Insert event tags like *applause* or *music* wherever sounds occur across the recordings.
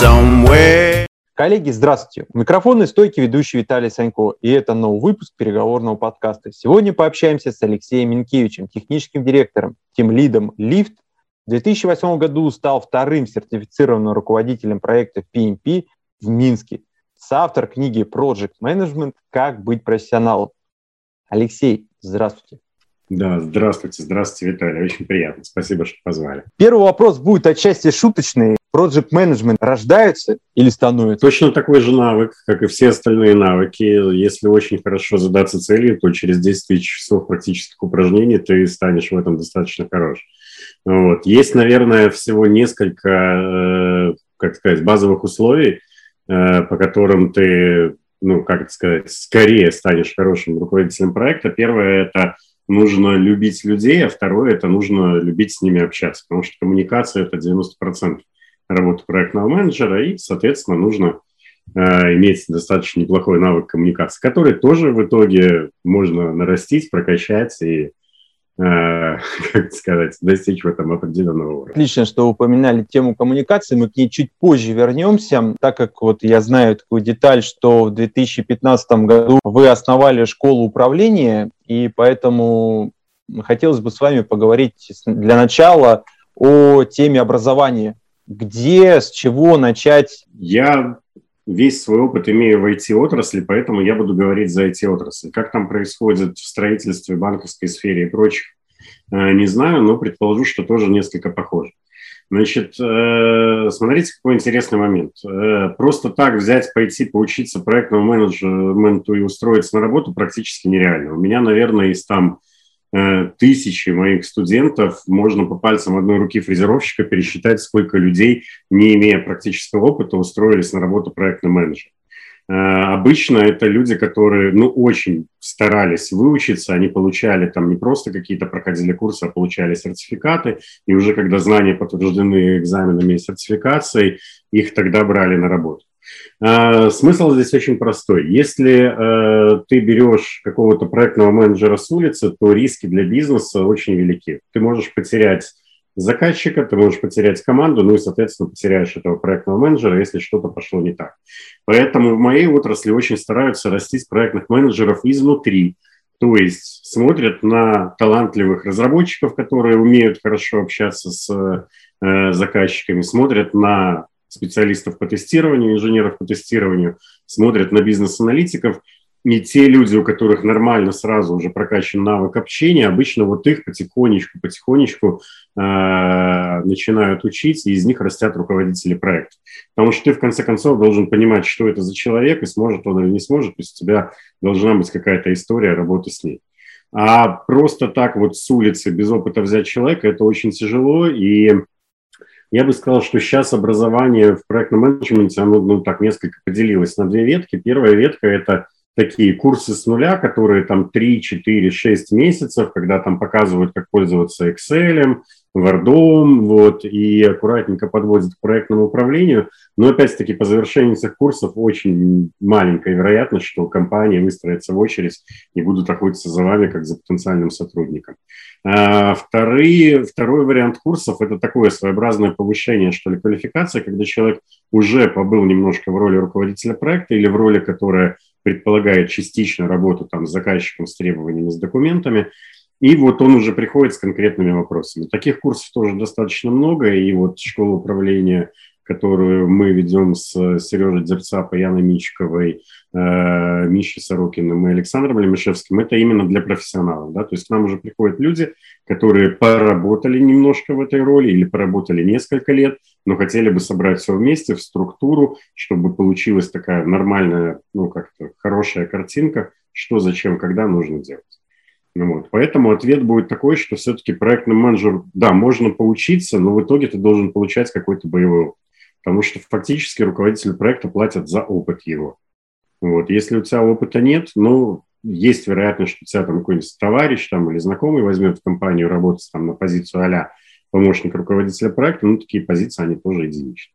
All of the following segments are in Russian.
somewhere. Коллеги, здравствуйте. У микрофона стойки ведущий Виталий Санько, и это новый выпуск переговорного подкаста. Сегодня пообщаемся с Алексеем Минкевичем, техническим директором, тем лидом Лифт. В 2008 году стал вторым сертифицированным руководителем проекта PMP в Минске. Соавтор книги Project Management «Как быть профессионалом». Алексей, здравствуйте. Да, здравствуйте, здравствуйте, Виталий, очень приятно, спасибо, что позвали. Первый вопрос будет отчасти шуточный. Project Management рождается или становится? Точно такой же навык, как и все остальные навыки. Если очень хорошо задаться целью, то через 10 тысяч часов практических упражнений ты станешь в этом достаточно хорош. Вот. Есть, наверное, всего несколько, э, как сказать, базовых условий, э, по которым ты, ну, как это сказать, скорее станешь хорошим руководителем проекта. Первое – это нужно любить людей, а второе – это нужно любить с ними общаться, потому что коммуникация – это 90% работы проектного менеджера, и, соответственно, нужно э, иметь достаточно неплохой навык коммуникации, который тоже в итоге можно нарастить, прокачать и *laughs* как сказать, достичь в этом определенного уровня. Отлично, что упоминали тему коммуникации, мы к ней чуть позже вернемся, так как вот я знаю такую деталь, что в 2015 году вы основали школу управления, и поэтому хотелось бы с вами поговорить для начала о теме образования. Где, с чего начать? Я весь свой опыт имею в IT-отрасли, поэтому я буду говорить за IT-отрасль. Как там происходит в строительстве, банковской сфере и прочих, э, не знаю, но предположу, что тоже несколько похоже. Значит, э, смотрите, какой интересный момент. Э, просто так взять, пойти поучиться проектному менеджменту и устроиться на работу практически нереально. У меня, наверное, из там тысячи моих студентов, можно по пальцам одной руки фрезеровщика пересчитать, сколько людей, не имея практического опыта, устроились на работу проектным менеджером. Э, обычно это люди, которые, ну, очень старались выучиться, они получали там не просто какие-то проходили курсы, а получали сертификаты, и уже когда знания подтверждены экзаменами и сертификацией, их тогда брали на работу. А, смысл здесь очень простой. Если э, ты берешь какого-то проектного менеджера с улицы, то риски для бизнеса очень велики. Ты можешь потерять заказчика, ты можешь потерять команду, ну и, соответственно, потеряешь этого проектного менеджера, если что-то пошло не так. Поэтому в моей отрасли очень стараются растить проектных менеджеров изнутри, то есть смотрят на талантливых разработчиков, которые умеют хорошо общаться с э, заказчиками, смотрят на специалистов по тестированию, инженеров по тестированию, смотрят на бизнес-аналитиков, и те люди, у которых нормально сразу уже прокачан навык общения, обычно вот их потихонечку, потихонечку э, начинают учить, и из них растят руководители проекта. Потому что ты, в конце концов, должен понимать, что это за человек, и сможет он или не сможет, то есть у тебя должна быть какая-то история работы с ней. А просто так вот с улицы без опыта взять человека, это очень тяжело, и я бы сказал, что сейчас образование в проектном менеджменте, оно ну, так несколько поделилось на две ветки. Первая ветка – это такие курсы с нуля, которые там 3, 4, 6 месяцев, когда там показывают, как пользоваться Excel, Word, вот, и аккуратненько подводят к проектному управлению. Но опять-таки по завершении этих курсов очень маленькая вероятность, что компания выстроится в очередь и будут охотиться за вами как за потенциальным сотрудником. А, вторые, второй вариант курсов – это такое своеобразное повышение, что ли, квалификации, когда человек уже побыл немножко в роли руководителя проекта или в роли, которая предполагает частично работу там, с заказчиком, с требованиями, с документами, и вот он уже приходит с конкретными вопросами. Таких курсов тоже достаточно много, и вот школа управления, которую мы ведем с Сережей Дерцапой, Яной Мичковой, э, Мишей Сорокиным и Александром Лемешевским, это именно для профессионалов. Да? То есть к нам уже приходят люди, которые поработали немножко в этой роли или поработали несколько лет, но хотели бы собрать все вместе в структуру, чтобы получилась такая нормальная, ну как-то хорошая картинка, что, зачем, когда нужно делать. Ну вот. Поэтому ответ будет такой, что все-таки проектный менеджер, да, можно поучиться, но в итоге ты должен получать какой-то боевой опыт. Потому что фактически руководителю проекта платят за опыт его. Вот. Если у тебя опыта нет, ну, есть вероятность, что тебя там какой-нибудь товарищ там, или знакомый возьмет в компанию работать там, на позицию а помощник руководителя проекта, ну, такие позиции, они тоже единичны.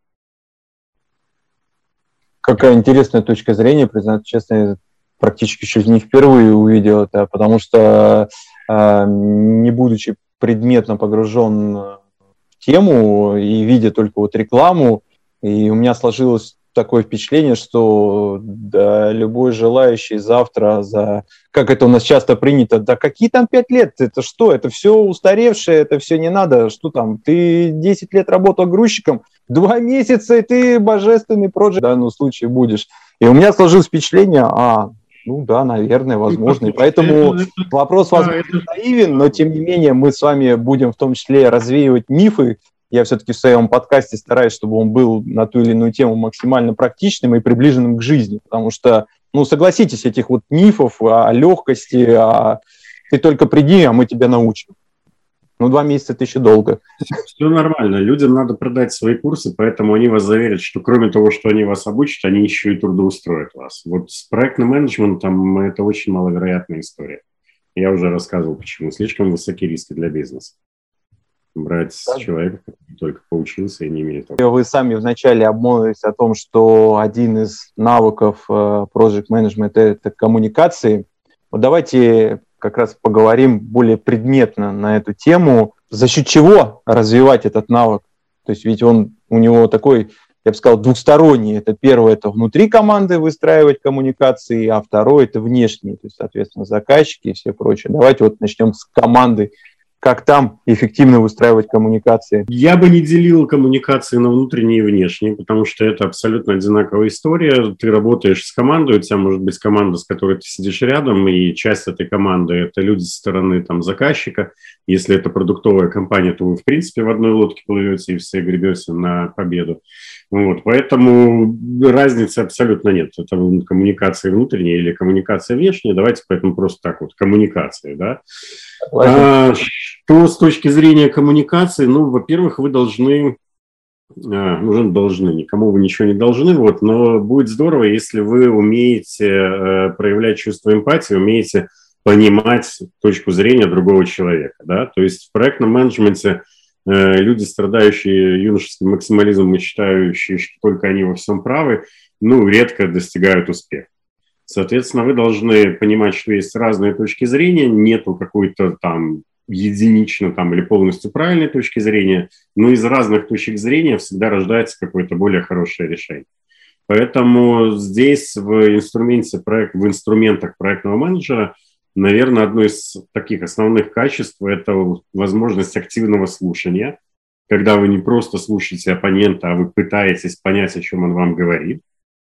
Какая интересная точка зрения, признаться честно, практически чуть не впервые увидел это, потому что а, не будучи предметно погружен в тему и видя только вот рекламу, И у меня сложилось такое впечатление, что да, любой желающий завтра за, как это у нас часто принято, да какие там пять лет, это что, это все устаревшее, это все не надо, что там, ты 10 лет работал грузчиком, два месяца, и ты божественный проект в данном случае будешь. И у меня сложилось впечатление, а, ну да, наверное, возможно. И поэтому вопрос, возможно, наивен, но тем не менее мы с вами будем в том числе развеивать мифы, я все-таки в своем подкасте стараюсь, чтобы он был на ту или иную тему максимально практичным и приближенным к жизни, потому что, ну, согласитесь, этих вот мифов о легкости, о ты только приди, а мы тебя научим. Ну, два месяца – это еще долго. Все нормально. Людям надо продать свои курсы, поэтому они вас заверят, что кроме того, что они вас обучат, они еще и трудоустроят вас. Вот с проектным менеджментом это очень маловероятная история. Я уже рассказывал, почему. Слишком высокие риски для бизнеса брать да. человека, который только поучился и не имеет опыта. Вы сами вначале обмолвились о том, что один из навыков э, Project Management – это коммуникации. Вот давайте как раз поговорим более предметно на эту тему. За счет чего развивать этот навык? То есть ведь он у него такой, я бы сказал, двухсторонний. Это первое – это внутри команды выстраивать коммуникации, а второе – это внешние, то есть, соответственно, заказчики и все прочее. Давайте вот начнем с команды как там эффективно выстраивать коммуникации? Я бы не делил коммуникации на внутренние и внешние, потому что это абсолютно одинаковая история. Ты работаешь с командой, у тебя может быть команда, с которой ты сидишь рядом, и часть этой команды – это люди со стороны там, заказчика. Если это продуктовая компания, то вы, в принципе, в одной лодке плывете и все гребете на победу. Вот, поэтому разницы абсолютно нет. Это коммуникация внутренняя или коммуникация внешняя. Давайте поэтому просто так вот, коммуникации, да. А, что с точки зрения коммуникации? Ну, во-первых, вы должны, а, уже должны, никому вы ничего не должны, вот, но будет здорово, если вы умеете а, проявлять чувство эмпатии, умеете понимать точку зрения другого человека, да, то есть в проектном менеджменте – Э, люди, страдающие юношеским максимализмом и считающие, что только они во всем правы, ну, редко достигают успеха. Соответственно, вы должны понимать, что есть разные точки зрения, нету какой-то там единично там или полностью правильной точки зрения, но из разных точек зрения всегда рождается какое-то более хорошее решение. Поэтому здесь в инструменте проект, в инструментах проектного менеджера – Наверное, одно из таких основных качеств – это возможность активного слушания, когда вы не просто слушаете оппонента, а вы пытаетесь понять, о чем он вам говорит.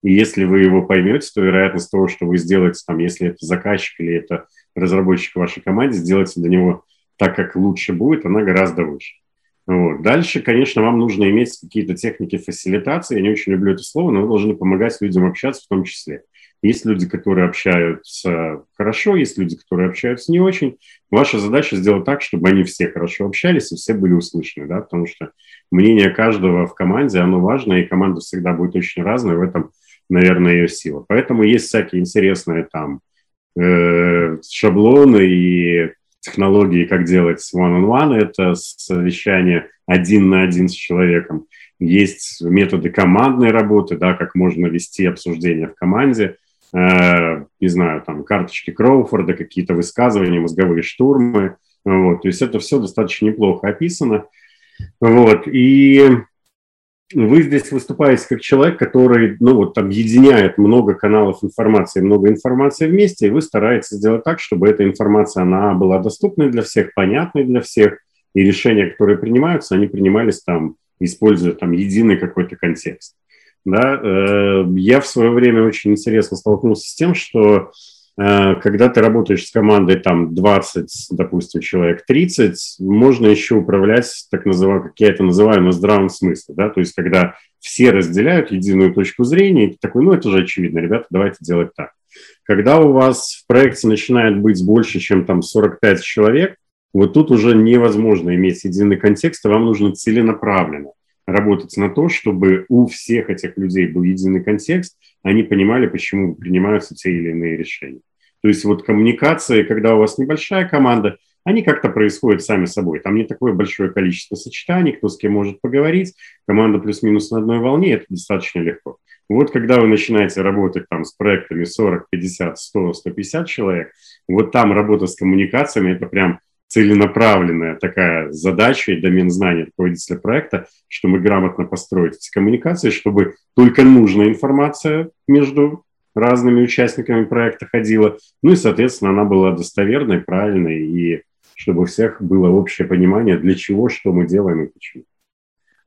И если вы его поймете, то вероятность того, что вы сделаете, там, если это заказчик или это разработчик в вашей команде, сделаете для него так, как лучше будет, она гораздо выше. Вот. Дальше, конечно, вам нужно иметь какие-то техники фасилитации. Я не очень люблю это слово, но вы должны помогать людям общаться в том числе. Есть люди, которые общаются хорошо, есть люди, которые общаются не очень. Ваша задача сделать так, чтобы они все хорошо общались и все были услышаны, да, потому что мнение каждого в команде, оно важно, и команда всегда будет очень разная, в этом, наверное, ее сила. Поэтому есть всякие интересные там э, шаблоны и технологии, как делать one-on-one, это совещание один на один с человеком. Есть методы командной работы, да, как можно вести обсуждение в команде. Э, не знаю, там, карточки Кроуфорда, какие-то высказывания, мозговые штурмы. Вот, то есть это все достаточно неплохо описано. Вот, и вы здесь выступаете как человек, который, ну, вот, объединяет много каналов информации, много информации вместе, и вы стараетесь сделать так, чтобы эта информация, она была доступной для всех, понятной для всех, и решения, которые принимаются, они принимались там, используя там единый какой-то контекст. Да, э, я в свое время очень интересно столкнулся с тем, что когда ты работаешь с командой там 20, допустим, человек 30, можно еще управлять, так называемым, как я это называю, на здравом смысле, да, то есть когда все разделяют единую точку зрения, и ты такой, ну это же очевидно, ребята, давайте делать так. Когда у вас в проекте начинает быть больше, чем там 45 человек, вот тут уже невозможно иметь единый контекст, а вам нужно целенаправленно работать на то, чтобы у всех этих людей был единый контекст, они понимали, почему принимаются те или иные решения. То есть вот коммуникации, когда у вас небольшая команда, они как-то происходят сами собой. Там не такое большое количество сочетаний, кто с кем может поговорить. Команда плюс-минус на одной волне, это достаточно легко. Вот когда вы начинаете работать там с проектами 40, 50, 100, 150 человек, вот там работа с коммуникациями, это прям целенаправленная такая задача и домен знаний руководителя проекта, что мы грамотно построить эти коммуникации, чтобы только нужная информация между разными участниками проекта ходила, ну и, соответственно, она была достоверной, правильной, и чтобы у всех было общее понимание, для чего, что мы делаем и почему.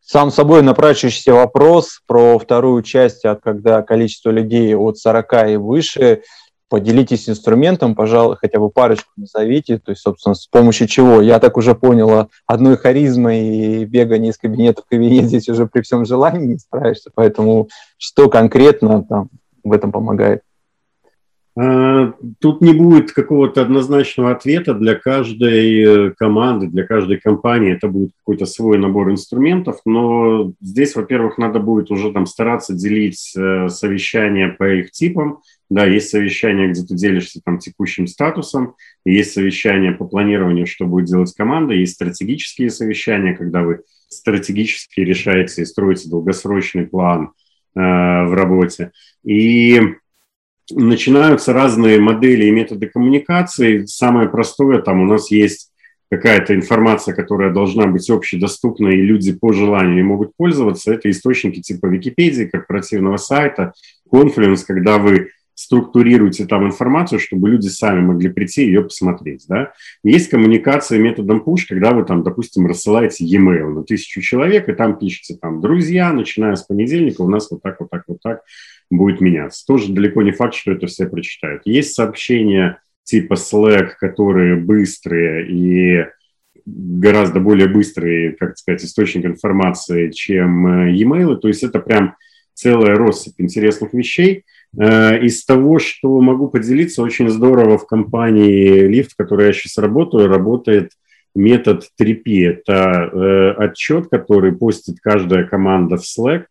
Сам собой напрашивающийся вопрос про вторую часть, когда количество людей от 40 и выше – поделитесь инструментом, пожалуй, хотя бы парочку назовите, то есть, собственно, с помощью чего. Я так уже поняла, одной харизмой и бегание из кабинета в кабинет *laughs* здесь уже при всем желании не справишься, поэтому что конкретно там в этом помогает? А, тут не будет какого-то однозначного ответа для каждой э, команды, для каждой компании. Это будет какой-то свой набор инструментов, но здесь, во-первых, надо будет уже там стараться делить э, совещания по их типам, да, есть совещание, где ты делишься там текущим статусом, есть совещание по планированию, что будет делать команда, есть стратегические совещания, когда вы стратегически решаете и строите долгосрочный план э, в работе. И начинаются разные модели и методы коммуникации. Самое простое, там у нас есть какая-то информация, которая должна быть общедоступна, и люди по желанию могут пользоваться. Это источники типа Википедии, корпоративного сайта, Confluence, когда вы структурируйте там информацию, чтобы люди сами могли прийти и ее посмотреть. Да? Есть коммуникация методом push, когда вы там, допустим, рассылаете e-mail на тысячу человек, и там пишете там, друзья, начиная с понедельника у нас вот так, вот так, вот так будет меняться. Тоже далеко не факт, что это все прочитают. Есть сообщения типа Slack, которые быстрые и гораздо более быстрый, как сказать, источник информации, чем э, e-mail. То есть это прям целая россыпь интересных вещей – из того, что могу поделиться, очень здорово в компании Lyft, в которой я сейчас работаю, работает метод 3P. Это э, отчет, который постит каждая команда в Slack.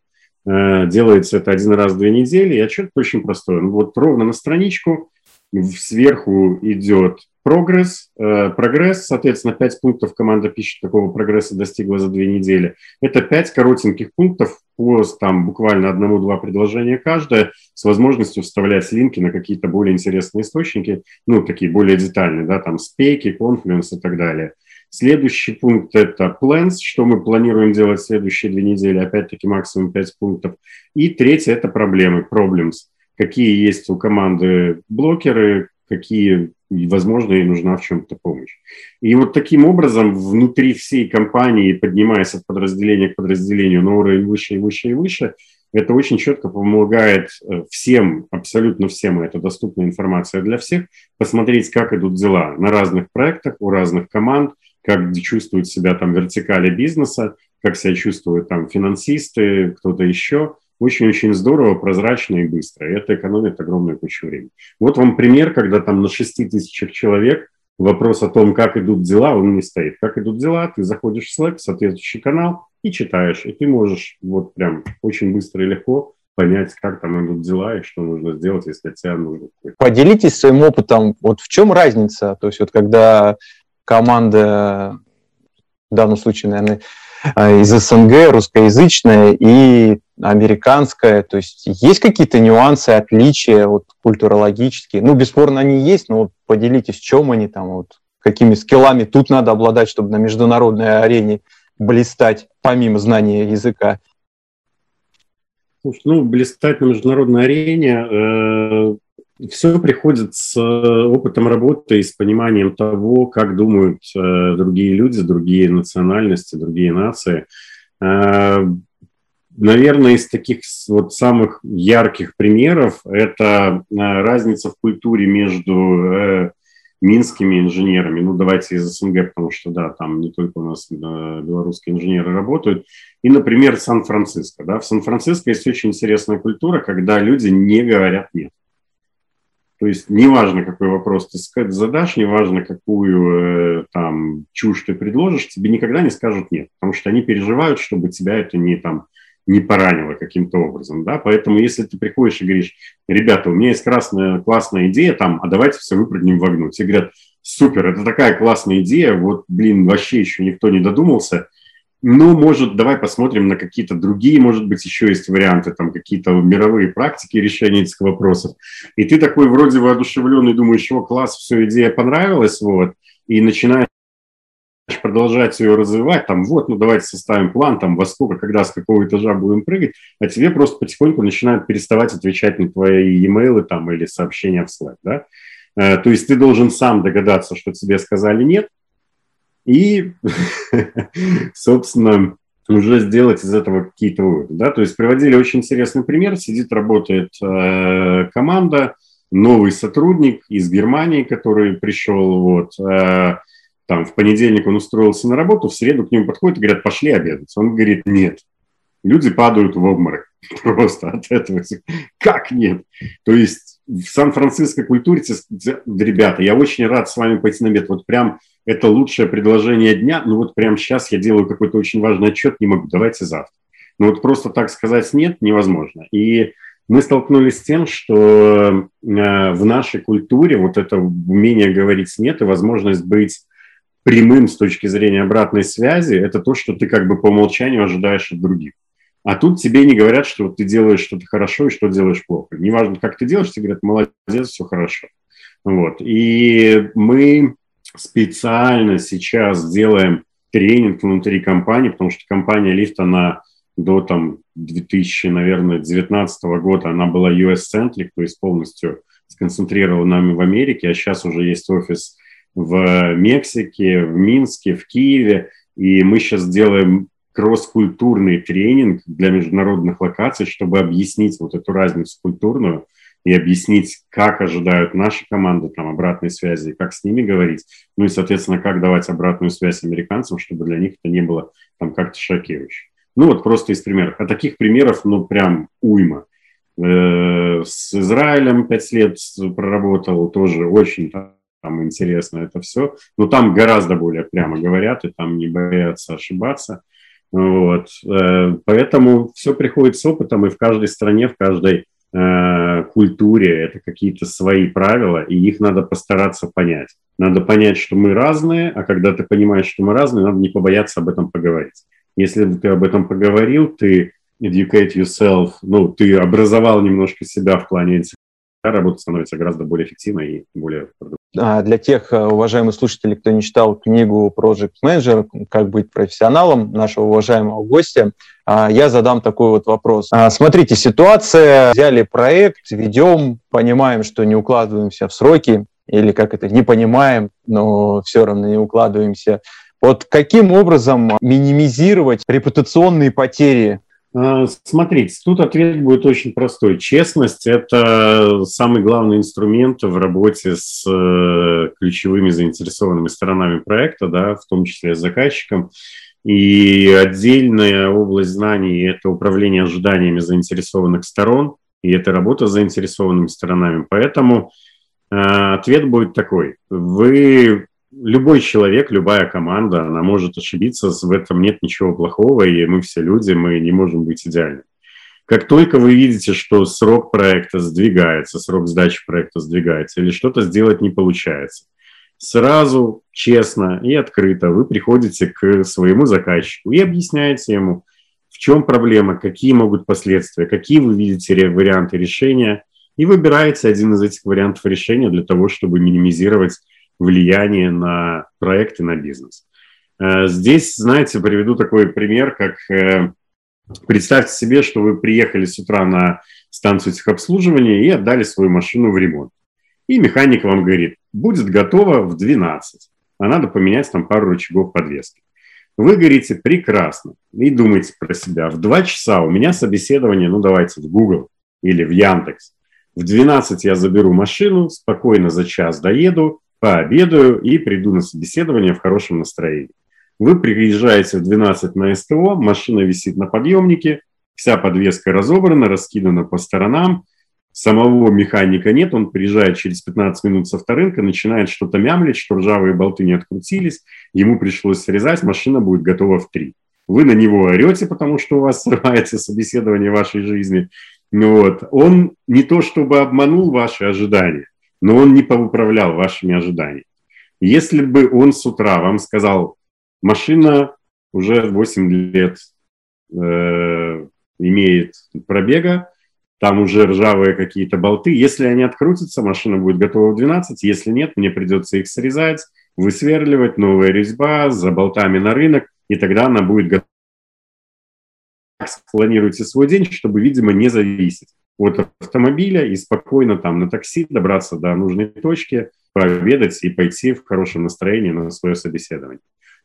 Э, делается это один раз в две недели, и отчет очень простой. Вот ровно на страничку сверху идет Прогресс, э, прогресс, соответственно, 5 пунктов команда пишет, какого прогресса достигла за две недели. Это 5 коротеньких пунктов по там, буквально одному-два предложения каждое, с возможностью вставлять линки на какие-то более интересные источники, ну, такие более детальные, да, там, спеки, Confluence и так далее. Следующий пункт – это plans, что мы планируем делать в следующие две недели, опять-таки максимум 5 пунктов. И третье – это проблемы, problems. Какие есть у команды блокеры, какие возможно, ей нужна в чем-то помощь. И вот таким образом внутри всей компании, поднимаясь от подразделения к подразделению на уровень выше и выше и выше, это очень четко помогает э, всем, абсолютно всем, и это доступная информация для всех, посмотреть, как идут дела на разных проектах, у разных команд, как чувствуют себя там вертикали бизнеса, как себя чувствуют там финансисты, кто-то еще – очень-очень здорово, прозрачно и быстро. И это экономит огромную кучу времени. Вот вам пример, когда там на 6 тысячах человек вопрос о том, как идут дела, он не стоит. Как идут дела, ты заходишь в Slack, соответствующий канал, и читаешь. И ты можешь вот прям очень быстро и легко понять, как там идут дела и что нужно сделать, если тебе нужно. Поделитесь своим опытом. Вот в чем разница? То есть вот когда команда, в данном случае, наверное, из СНГ, русскоязычная и американская. То есть есть какие-то нюансы, отличия вот, культурологические? Ну, бесспорно, они есть, но вот поделитесь, в чем они там, вот, какими скиллами тут надо обладать, чтобы на международной арене блистать, помимо знания языка. Ну, блистать на международной арене э, все приходит с э, опытом работы и с пониманием того, как думают э, другие люди, другие национальности, другие нации. Э, наверное, из таких вот самых ярких примеров это разница в культуре между минскими инженерами. Ну, давайте из СНГ, потому что, да, там не только у нас белорусские инженеры работают. И, например, Сан-Франциско. Да? В Сан-Франциско есть очень интересная культура, когда люди не говорят «нет». То есть неважно, какой вопрос ты задашь, неважно, какую э, там чушь ты предложишь, тебе никогда не скажут нет, потому что они переживают, чтобы тебя это не там не поранило каким-то образом, да, поэтому если ты приходишь и говоришь, ребята, у меня есть красная, классная идея там, а давайте все выпрыгнем в огну, тебе говорят, супер, это такая классная идея, вот, блин, вообще еще никто не додумался, ну, может, давай посмотрим на какие-то другие, может быть, еще есть варианты, там какие-то мировые практики решения этих вопросов. И ты такой вроде воодушевленный, думаешь, о, класс, все, идея понравилась, вот, и начинаешь продолжать ее развивать, там, вот, ну, давайте составим план, там, во сколько, когда, с какого этажа будем прыгать, а тебе просто потихоньку начинают переставать отвечать на твои e-mail там или сообщения в Slack, да. Э, то есть ты должен сам догадаться, что тебе сказали нет, и, *laughs* собственно, уже сделать из этого какие-то выводы. Да? То есть приводили очень интересный пример. Сидит, работает э, команда, новый сотрудник из Германии, который пришел, вот, э, там в понедельник он устроился на работу, в среду к нему подходит и говорят, пошли обедать. Он говорит, нет. Люди падают в обморок *laughs* просто от этого. Как нет? То есть в сан-франциско культуре, ребята, я очень рад с вами пойти на обед. Вот прям это лучшее предложение дня. Ну вот прямо сейчас я делаю какой-то очень важный отчет, не могу, давайте завтра. Но вот просто так сказать нет невозможно. И мы столкнулись с тем, что э, в нашей культуре вот это умение говорить «нет» и возможность быть прямым с точки зрения обратной связи, это то, что ты как бы по умолчанию ожидаешь от других. А тут тебе не говорят, что ты делаешь что-то хорошо и что делаешь плохо. Неважно, как ты делаешь, тебе говорят, молодец, все хорошо. Вот. И мы специально сейчас делаем тренинг внутри компании, потому что компания Лифт, она до там 2000, наверное, 2019 года, она была US-центрик, то есть полностью сконцентрирована в Америке, а сейчас уже есть офис в Мексике, в Минске, в Киеве, и мы сейчас делаем кросс-культурный тренинг для международных локаций, чтобы объяснить вот эту разницу культурную и объяснить, как ожидают наши команды там обратной связи, как с ними говорить, ну и, соответственно, как давать обратную связь американцам, чтобы для них это не было там как-то шокирующе. Ну вот просто из примеров. А таких примеров, ну прям уйма. Э, с Израилем пять лет проработал, тоже очень там интересно это все. Но там гораздо более прямо говорят, и там не боятся ошибаться. Вот. Э, поэтому все приходит с опытом, и в каждой стране, в каждой э, культуре это какие-то свои правила, и их надо постараться понять. Надо понять, что мы разные, а когда ты понимаешь, что мы разные, надо не побояться об этом поговорить. Если ты об этом поговорил, ты educate yourself, ну, ты образовал немножко себя в плане работа становится гораздо более эффективной и более а для тех э, уважаемых слушателей, кто не читал книгу Project Manager «Как быть профессионалом» нашего уважаемого гостя, а, я задам такой вот вопрос. А, смотрите, ситуация, взяли проект, ведем, понимаем, что не укладываемся в сроки, или как это, не понимаем, но все равно не укладываемся. Вот каким образом минимизировать репутационные потери а, смотрите, тут ответ будет очень простой. Честность – это самый главный инструмент в работе с э, ключевыми заинтересованными сторонами проекта, да, в том числе с заказчиком. И отдельная область знаний – это управление ожиданиями заинтересованных сторон, и это работа с заинтересованными сторонами. Поэтому э, ответ будет такой. Вы любой человек, любая команда, она может ошибиться, в этом нет ничего плохого, и мы все люди, мы не можем быть идеальными. Как только вы видите, что срок проекта сдвигается, срок сдачи проекта сдвигается, или что-то сделать не получается, сразу, честно и открыто вы приходите к своему заказчику и объясняете ему, в чем проблема, какие могут последствия, какие вы видите варианты решения, и выбираете один из этих вариантов решения для того, чтобы минимизировать влияние на проект и на бизнес. Э, здесь, знаете, приведу такой пример, как э, представьте себе, что вы приехали с утра на станцию техобслуживания и отдали свою машину в ремонт. И механик вам говорит, будет готово в 12, а надо поменять там пару рычагов подвески. Вы говорите, прекрасно, и думаете про себя, в 2 часа у меня собеседование, ну давайте в Google или в Яндекс. В 12 я заберу машину, спокойно за час доеду, пообедаю и приду на собеседование в хорошем настроении. Вы приезжаете в 12 на СТО, машина висит на подъемнике, вся подвеска разобрана, раскидана по сторонам, самого механика нет, он приезжает через 15 минут со вторынка, начинает что-то мямлить, что ржавые болты не открутились, ему пришлось срезать, машина будет готова в 3. Вы на него орете, потому что у вас *laughs* срывается собеседование вашей жизни. Ну вот. Он не то чтобы обманул ваши ожидания, но он не поуправлял вашими ожиданиями. Если бы он с утра вам сказал, машина уже 8 лет э, имеет пробега, там уже ржавые какие-то болты. Если они открутятся, машина будет готова в 12. Если нет, мне придется их срезать, высверливать, новая резьба, за болтами на рынок, и тогда она будет готова. Планируйте свой день, чтобы, видимо, не зависеть от автомобиля и спокойно там на такси добраться до нужной точки, пообедать и пойти в хорошем настроении на свое собеседование.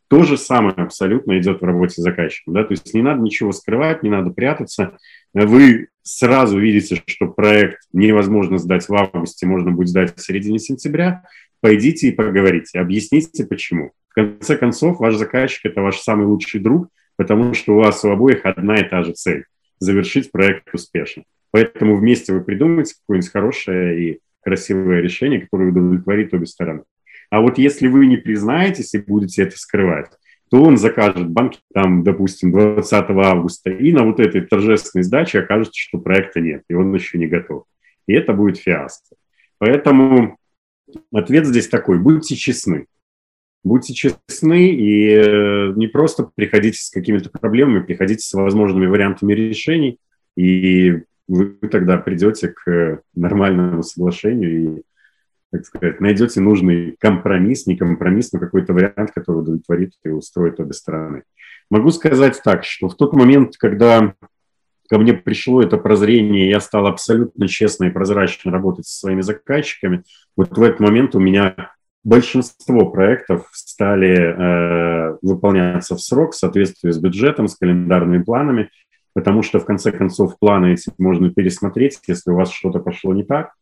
То же самое абсолютно идет в работе с заказчиком. Да? То есть не надо ничего скрывать, не надо прятаться. Вы сразу видите, что проект невозможно сдать в августе, можно будет сдать в середине сентября. Пойдите и поговорите, объясните, почему. В конце концов, ваш заказчик – это ваш самый лучший друг, потому что у вас у обоих одна и та же цель – завершить проект успешно. Поэтому вместе вы придумаете какое-нибудь хорошее и красивое решение, которое удовлетворит обе стороны. А вот если вы не признаетесь и будете это скрывать, то он закажет банки там, допустим, 20 августа, и на вот этой торжественной сдаче окажется, что проекта нет, и он еще не готов. И это будет фиаско. Поэтому ответ здесь такой, будьте честны. Будьте честны и э, не просто приходите с какими-то проблемами, приходите с возможными вариантами решений, и вы тогда придете к нормальному соглашению и так сказать, найдете нужный компромисс, не компромисс, но какой-то вариант, который удовлетворит и устроит обе стороны. Могу сказать так, что в тот момент, когда ко мне пришло это прозрение, я стал абсолютно честно и прозрачно работать со своими заказчиками, вот в этот момент у меня большинство проектов стали э, выполняться в срок в соответствии с бюджетом, с календарными планами, потому что в конце концов планы эти можно пересмотреть, если у вас что-то пошло не так,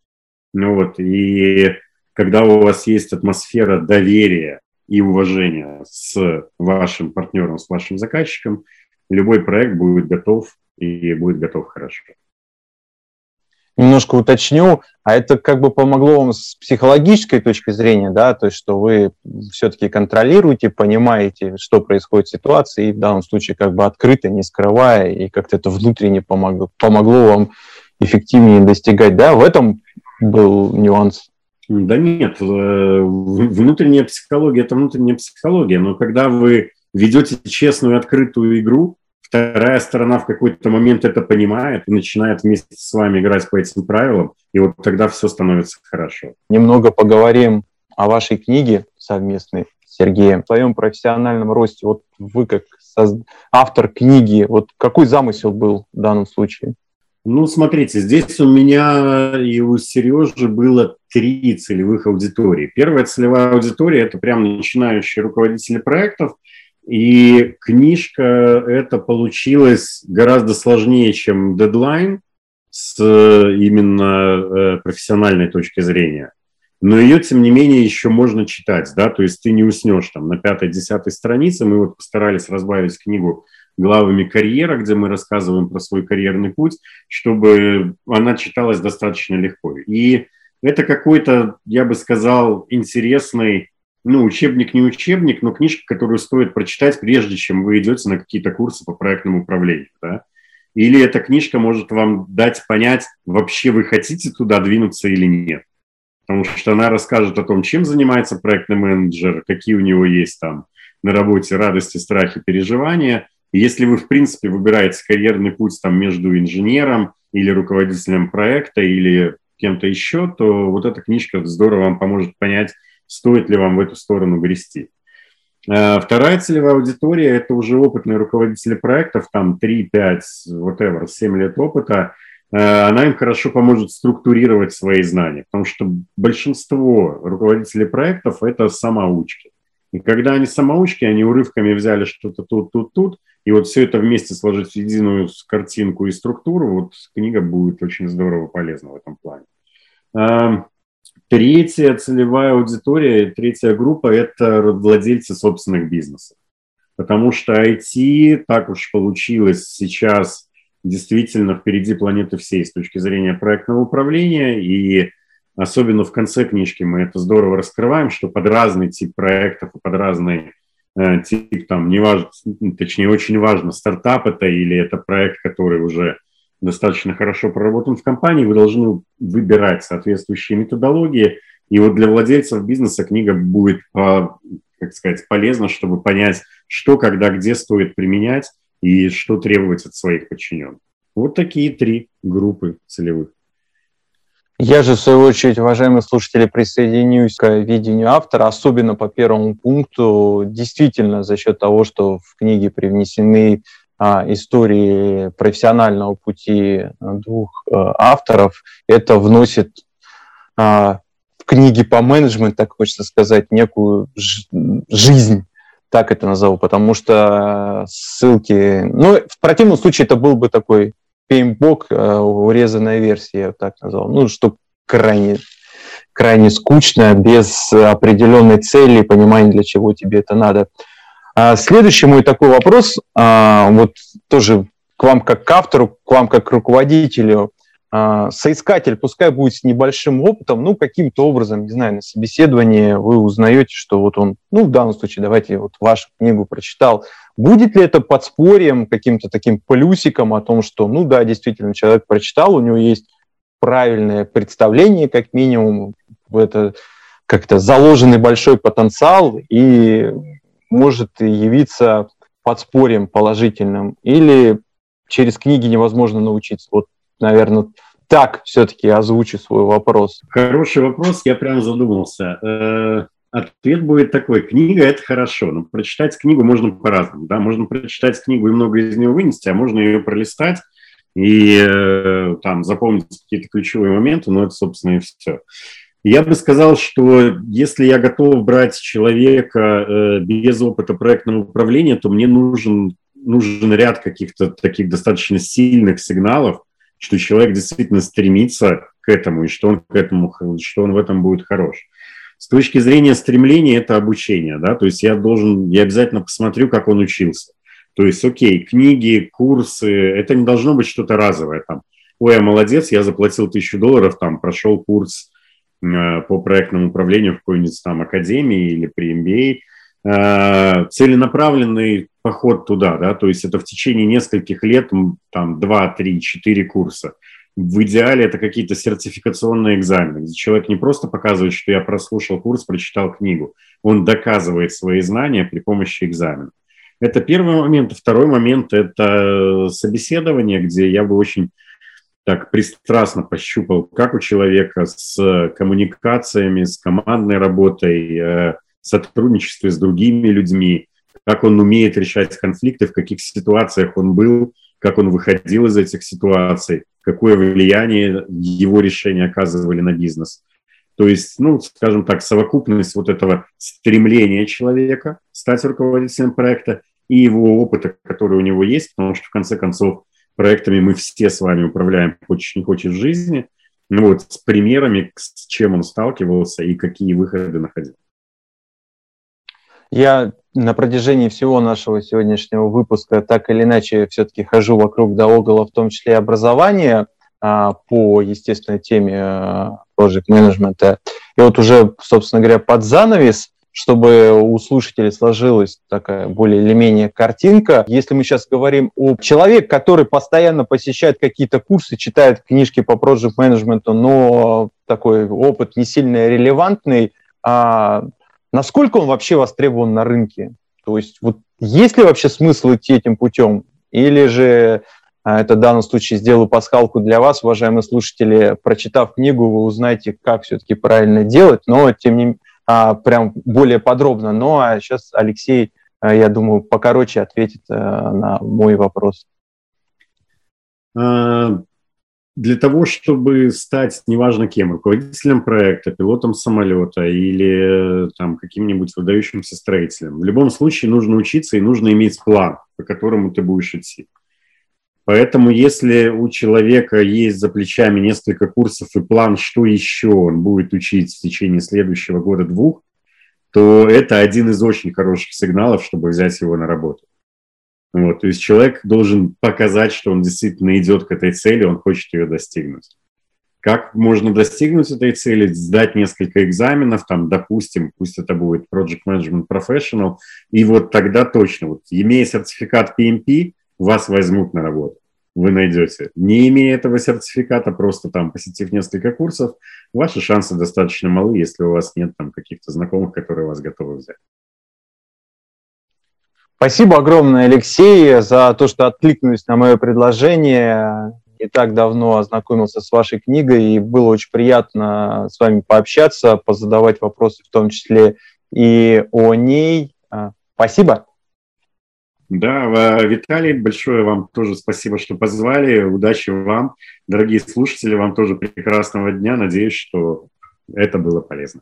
ну вот, и когда у вас есть атмосфера доверия и уважения с вашим партнером, с вашим заказчиком, любой проект будет готов и будет готов хорошо. Немножко уточню, а это как бы помогло вам с психологической точки зрения, да, то есть что вы все-таки контролируете, понимаете, что происходит в ситуации, и в данном случае как бы открыто, не скрывая, и как-то это внутренне помогло, помогло вам эффективнее достигать, да, в этом был нюанс? Да нет, э, внутренняя психология – это внутренняя психология, но когда вы ведете честную, открытую игру, вторая сторона в какой-то момент это понимает и начинает вместе с вами играть по этим правилам, и вот тогда все становится хорошо. Немного поговорим о вашей книге совместной с Сергеем, в своем профессиональном росте. Вот вы как автор книги, вот какой замысел был в данном случае? Ну, смотрите, здесь у меня и у Сережи было три целевых аудитории. Первая целевая аудитория – это прям начинающие руководители проектов, и книжка это получилась гораздо сложнее, чем дедлайн с именно э, профессиональной точки зрения. Но ее, тем не менее, еще можно читать, да, то есть ты не уснешь там на пятой-десятой странице. Мы вот постарались разбавить книгу главами карьера, где мы рассказываем про свой карьерный путь, чтобы она читалась достаточно легко. И это какой-то, я бы сказал, интересный, ну, учебник не учебник, но книжка, которую стоит прочитать, прежде чем вы идете на какие-то курсы по проектному управлению, да. Или эта книжка может вам дать понять, вообще вы хотите туда двинуться или нет. Потому что она расскажет о том, чем занимается проектный менеджер, какие у него есть там на работе радости, страхи, переживания – если вы, в принципе, выбираете карьерный путь там между инженером или руководителем проекта или кем-то еще, то вот эта книжка здорово вам поможет понять, стоит ли вам в эту сторону грести. А, вторая целевая аудитория – это уже опытные руководители проектов, там 3, 5, whatever, 7 лет опыта. А, она им хорошо поможет структурировать свои знания, потому что большинство руководителей проектов – это самоучки. И когда они самоучки, они урывками взяли что-то тут, тут, тут, и вот все это вместе сложить в единую картинку и структуру, вот книга будет очень здорово полезна в этом плане. Третья целевая аудитория, третья группа – это владельцы собственных бизнесов. Потому что IT, так уж получилось сейчас, действительно впереди планеты всей с точки зрения проектного управления. И особенно в конце книжки мы это здорово раскрываем, что под разный тип проектов под разные Э, тип там, не важно, точнее, очень важно, стартап это или это проект, который уже достаточно хорошо проработан в компании, вы должны выбирать соответствующие методологии. И вот для владельцев бизнеса книга будет, как сказать, полезна, чтобы понять, что, когда, где стоит применять и что требовать от своих подчиненных. Вот такие три группы целевых. Я же, в свою очередь, уважаемые слушатели, присоединюсь к видению автора, особенно по первому пункту. Действительно, за счет того, что в книге привнесены а, истории профессионального пути двух а, авторов, это вносит а, в книги по менеджменту, так хочется сказать, некую жизнь так это назову, потому что ссылки... Ну, в противном случае это был бы такой пеймбок, э, урезанная версия, я так назвал. Ну, что крайне, крайне скучно, без определенной цели понимания, для чего тебе это надо. А следующий мой такой вопрос, а, вот тоже к вам как к автору, к вам как к руководителю. А, соискатель, пускай будет с небольшим опытом, ну, каким-то образом, не знаю, на собеседовании вы узнаете, что вот он, ну, в данном случае, давайте вот вашу книгу прочитал. Будет ли это подспорьем, каким-то таким плюсиком о том, что, ну, да, действительно, человек прочитал, у него есть правильное представление, как минимум, это как-то заложенный большой потенциал и может явиться подспорьем положительным, или через книги невозможно научиться. Вот наверное, так все-таки озвучу свой вопрос. Хороший вопрос, я прям задумался. Э, ответ будет такой. Книга – это хорошо, но прочитать книгу можно по-разному. Да? Можно прочитать книгу и много из нее вынести, а можно ее пролистать и э, там запомнить какие-то ключевые моменты, но это, собственно, и все. Я бы сказал, что если я готов брать человека э, без опыта проектного управления, то мне нужен, нужен ряд каких-то таких достаточно сильных сигналов, что человек действительно стремится к этому, и что он к этому, что он в этом будет хорош. С точки зрения стремления это обучение, да, то есть я должен, я обязательно посмотрю, как он учился. То есть, окей, книги, курсы, это не должно быть что-то разовое там. Ой, я молодец, я заплатил тысячу долларов, там, прошел курс по проектному управлению в какой-нибудь там академии или при MBA, Э, целенаправленный поход туда, да, то есть это в течение нескольких лет, там, два, три, четыре курса. В идеале это какие-то сертификационные экзамены, где человек не просто показывает, что я прослушал курс, прочитал книгу, он доказывает свои знания при помощи экзамена. Это первый момент. Второй момент – это собеседование, где я бы очень так пристрастно пощупал, как у человека с коммуникациями, с командной работой, э, сотрудничестве с другими людьми, как он умеет решать конфликты, в каких ситуациях он был, как он выходил из этих ситуаций, какое влияние его решения оказывали на бизнес. То есть, ну, скажем так, совокупность вот этого стремления человека стать руководителем проекта и его опыта, который у него есть, потому что, в конце концов, проектами мы все с вами управляем, хочешь не хочешь в жизни, ну вот, с примерами, с чем он сталкивался и какие выходы находил. Я на протяжении всего нашего сегодняшнего выпуска так или иначе все-таки хожу вокруг да около, в том числе образования а, по, естественной теме а, project менеджмента. И вот уже, собственно говоря, под занавес, чтобы у слушателей сложилась такая более или менее картинка. Если мы сейчас говорим о человеке, который постоянно посещает какие-то курсы, читает книжки по project менеджменту, но такой опыт не сильно релевантный, а насколько он вообще востребован на рынке? То есть вот есть ли вообще смысл идти этим путем? Или же а, это в данном случае сделаю пасхалку для вас, уважаемые слушатели, прочитав книгу, вы узнаете, как все-таки правильно делать, но тем не менее, прям более подробно. Ну а сейчас Алексей, а, я думаю, покороче ответит а, на мой вопрос для того, чтобы стать, неважно кем, руководителем проекта, пилотом самолета или э, там каким-нибудь выдающимся строителем, в любом случае нужно учиться и нужно иметь план, по которому ты будешь идти. Поэтому если у человека есть за плечами несколько курсов и план, что еще он будет учить в течение следующего года-двух, то это один из очень хороших сигналов, чтобы взять его на работу. Вот, то есть человек должен показать, что он действительно идет к этой цели, он хочет ее достигнуть. Как можно достигнуть этой цели? Сдать несколько экзаменов, там, допустим, пусть это будет Project Management Professional, и вот тогда точно, вот, имея сертификат PMP, вас возьмут на работу, вы найдете. Не имея этого сертификата, просто там посетив несколько курсов, ваши шансы достаточно малы, если у вас нет там каких-то знакомых, которые вас готовы взять. Спасибо огромное, Алексей, за то, что откликнулись на мое предложение. Не так давно ознакомился с вашей книгой, и было очень приятно с вами пообщаться, позадавать вопросы, в том числе и о ней. Спасибо. Да, Виталий, большое вам тоже спасибо, что позвали. Удачи вам. Дорогие слушатели, вам тоже прекрасного дня. Надеюсь, что это было полезно.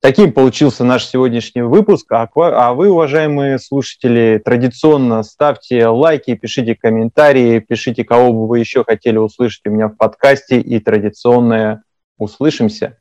Таким получился наш сегодняшний выпуск. А, а вы, уважаемые слушатели, традиционно ставьте лайки, пишите комментарии, пишите, кого бы вы еще хотели услышать у меня в подкасте. И традиционное услышимся.